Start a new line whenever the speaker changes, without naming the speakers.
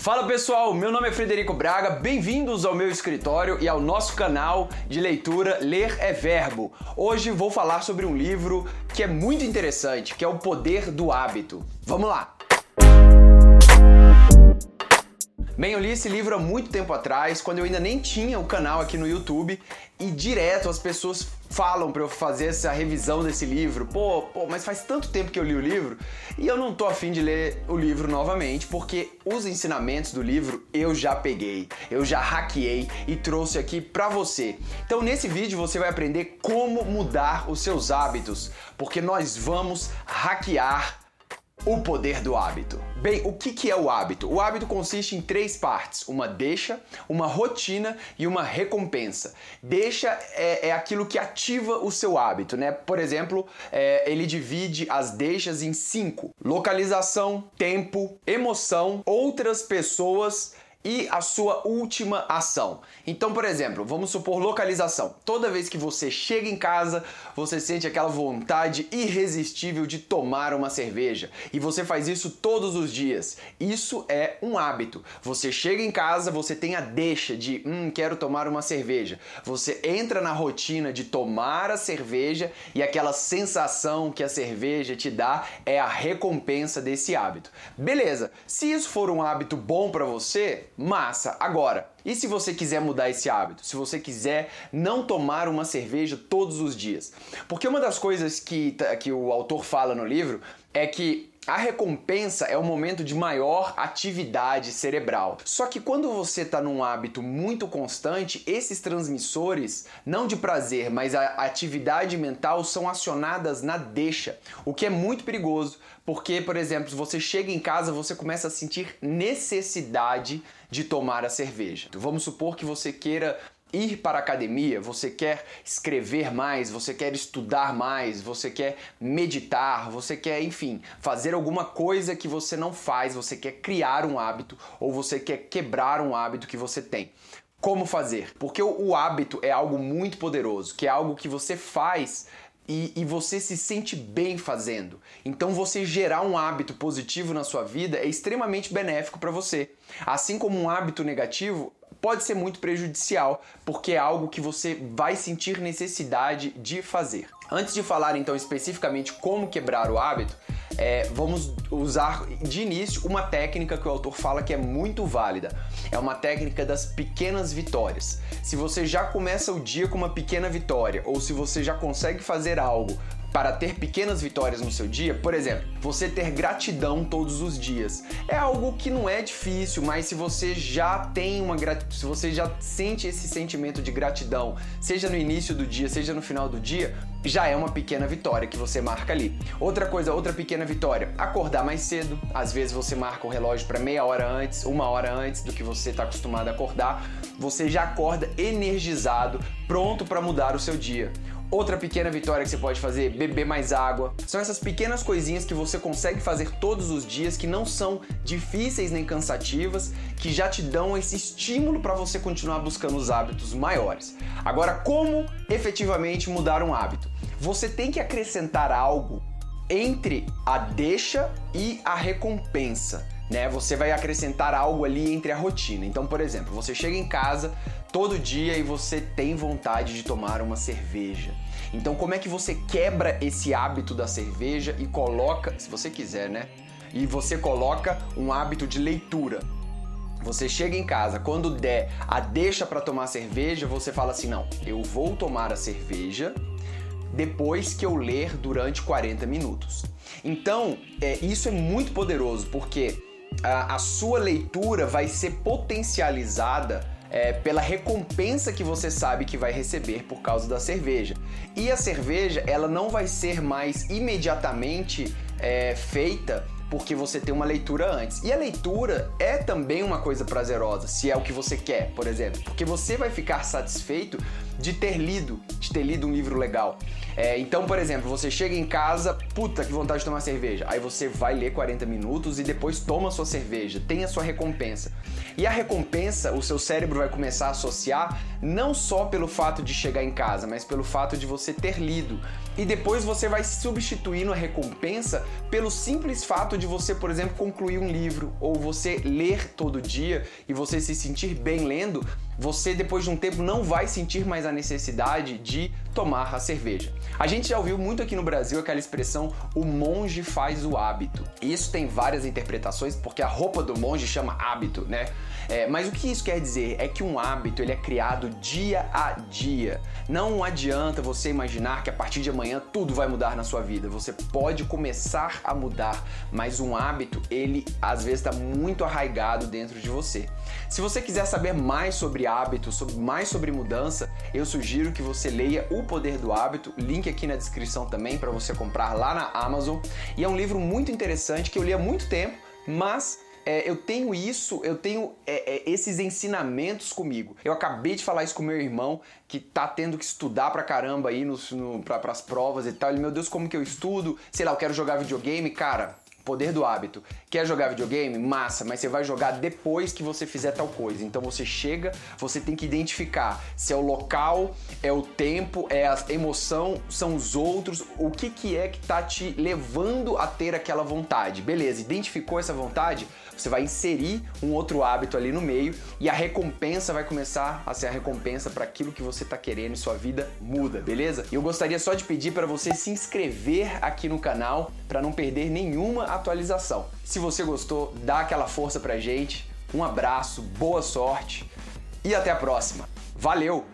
Fala pessoal, meu nome é Frederico Braga, bem-vindos ao meu escritório e ao nosso canal de leitura Ler é Verbo. Hoje vou falar sobre um livro que é muito interessante, que é O Poder do Hábito. Vamos lá! Bem, eu li esse livro há muito tempo atrás, quando eu ainda nem tinha o canal aqui no YouTube, e direto as pessoas falam para eu fazer essa revisão desse livro. Pô, pô, mas faz tanto tempo que eu li o livro e eu não tô afim de ler o livro novamente, porque os ensinamentos do livro eu já peguei, eu já hackeei e trouxe aqui para você. Então nesse vídeo você vai aprender como mudar os seus hábitos, porque nós vamos hackear o poder do hábito. Bem, o que, é o hábito? O hábito consiste em três partes: uma deixa, uma rotina e uma recompensa. Deixa é, é aquilo que ativa o seu hábito, né? Por exemplo, é, ele divide as deixas em cinco: localização, tempo, emoção, outras pessoas e a sua última ação. Então, por exemplo, vamos supor localização. Toda vez que você chega em casa, você sente aquela vontade irresistível de tomar uma cerveja e você faz isso todos os dias. Isso é um hábito. Você chega em casa, você tem a deixa de, hum, quero tomar uma cerveja. Você entra na rotina de tomar a cerveja e aquela sensação que a cerveja te dá é a recompensa desse hábito. Beleza? Se isso for um hábito bom para você, Massa! Agora, e se você quiser mudar esse hábito? Se você quiser não tomar uma cerveja todos os dias? Porque uma das coisas que, que o autor fala no livro é que a recompensa é o momento de maior atividade cerebral. Só que quando você está num hábito muito constante, esses transmissores, não de prazer, mas a atividade mental, são acionadas na deixa, o que é muito perigoso, porque, por exemplo, se você chega em casa, você começa a sentir necessidade de tomar a cerveja. Vamos supor que você queira ir para a academia, você quer escrever mais, você quer estudar mais, você quer meditar, você quer, enfim, fazer alguma coisa que você não faz, você quer criar um hábito ou você quer quebrar um hábito que você tem. Como fazer? Porque o, hábito é algo muito poderoso, que é algo que você faz e, e, você se sente bem fazendo. Então, você gerar um hábito positivo na sua vida é extremamente benéfico para você. Assim como um hábito negativo pode ser muito prejudicial, porque é algo que você vai sentir necessidade de fazer. Antes de falar então especificamente como quebrar o hábito, é, vamos usar de início uma técnica que o autor fala que é muito válida. É uma técnica das pequenas vitórias. Se você já começa o dia com uma pequena vitória, ou se você já consegue fazer algo para ter pequenas vitórias no seu dia, por exemplo, você ter gratidão todos os dias. É algo que não é difícil, mas se você já tem uma gratidão, se você já sente esse sentimento de gratidão, seja no início do dia, seja no final do dia, já é uma pequena vitória que você marca ali. Outra coisa, outra pequena vitória, acordar mais cedo. Às vezes você marca o relógio para meia hora antes, uma hora antes do que você está acostumado a acordar. Você já acorda energizado, pronto para mudar o seu dia. Outra pequena vitória que você pode fazer, beber mais água. São essas pequenas coisinhas que você consegue fazer todos os dias que não são difíceis nem cansativas, que já te dão esse estímulo para você continuar buscando os hábitos maiores. Agora, como efetivamente mudar um hábito? Você tem que acrescentar algo entre a deixa e a recompensa. Né? Você vai acrescentar algo ali entre a rotina. Então, por exemplo, você chega em casa, todo dia e você tem vontade de tomar uma cerveja. Então, como é que você quebra esse hábito da cerveja e coloca, se você quiser, né? E você coloca um hábito de leitura. Você chega em casa, quando der a deixa para tomar cerveja, você fala assim: "Não, eu vou tomar a cerveja depois que eu ler durante 40 minutos". Então, é, isso é muito poderoso porque a, a sua leitura vai ser potencializada é, pela recompensa que você sabe que vai receber por causa da cerveja. E a cerveja, ela não vai ser mais imediatamente é, feita porque você tem uma leitura antes. E a leitura é também uma coisa prazerosa, se é o que você quer, por exemplo, porque você vai ficar satisfeito de ter lido, de ter lido um livro legal. É, então, por exemplo, você chega em casa, puta que vontade de tomar cerveja. Aí você vai ler 40 minutos e depois toma sua cerveja, tem a sua recompensa. E a recompensa, o seu cérebro vai começar a associar não só pelo fato de chegar em casa, mas pelo fato de você ter lido. E depois você vai substituindo a recompensa pelo simples fato de você, por exemplo, concluir um livro ou você ler todo dia e você se sentir bem lendo, você depois de um tempo não vai sentir mais a necessidade de tomar a cerveja. A gente já ouviu muito aqui no Brasil aquela expressão o monge faz o hábito. Isso tem várias interpretações porque a roupa do monge chama hábito, né? É, mas o que isso quer dizer é que um hábito ele é criado dia a dia. Não adianta você imaginar que a partir de amanhã tudo vai mudar na sua vida. Você pode começar a mudar, mas um hábito ele às vezes está muito arraigado dentro de você. Se você quiser saber mais sobre hábitos, sobre, mais sobre mudança, eu sugiro que você leia O Poder do Hábito, link aqui na descrição também para você comprar lá na Amazon. E é um livro muito interessante que eu li há muito tempo, mas é, eu tenho isso, eu tenho é, é, esses ensinamentos comigo. Eu acabei de falar isso com meu irmão, que tá tendo que estudar pra caramba aí nos, no, pra, pras provas e tal. Ele, meu Deus, como que eu estudo? Sei lá, eu quero jogar videogame, cara. Poder do hábito. Quer jogar videogame? Massa, mas você vai jogar depois que você fizer tal coisa. Então você chega, você tem que identificar se é o local, é o tempo, é a emoção, são os outros, o que, que é que tá te levando a ter aquela vontade. Beleza, identificou essa vontade? Você vai inserir um outro hábito ali no meio e a recompensa vai começar a ser a recompensa para aquilo que você está querendo e sua vida muda, beleza? E eu gostaria só de pedir para você se inscrever aqui no canal para não perder nenhuma atualização. Se você gostou, dá aquela força pra gente. Um abraço, boa sorte e até a próxima. Valeu!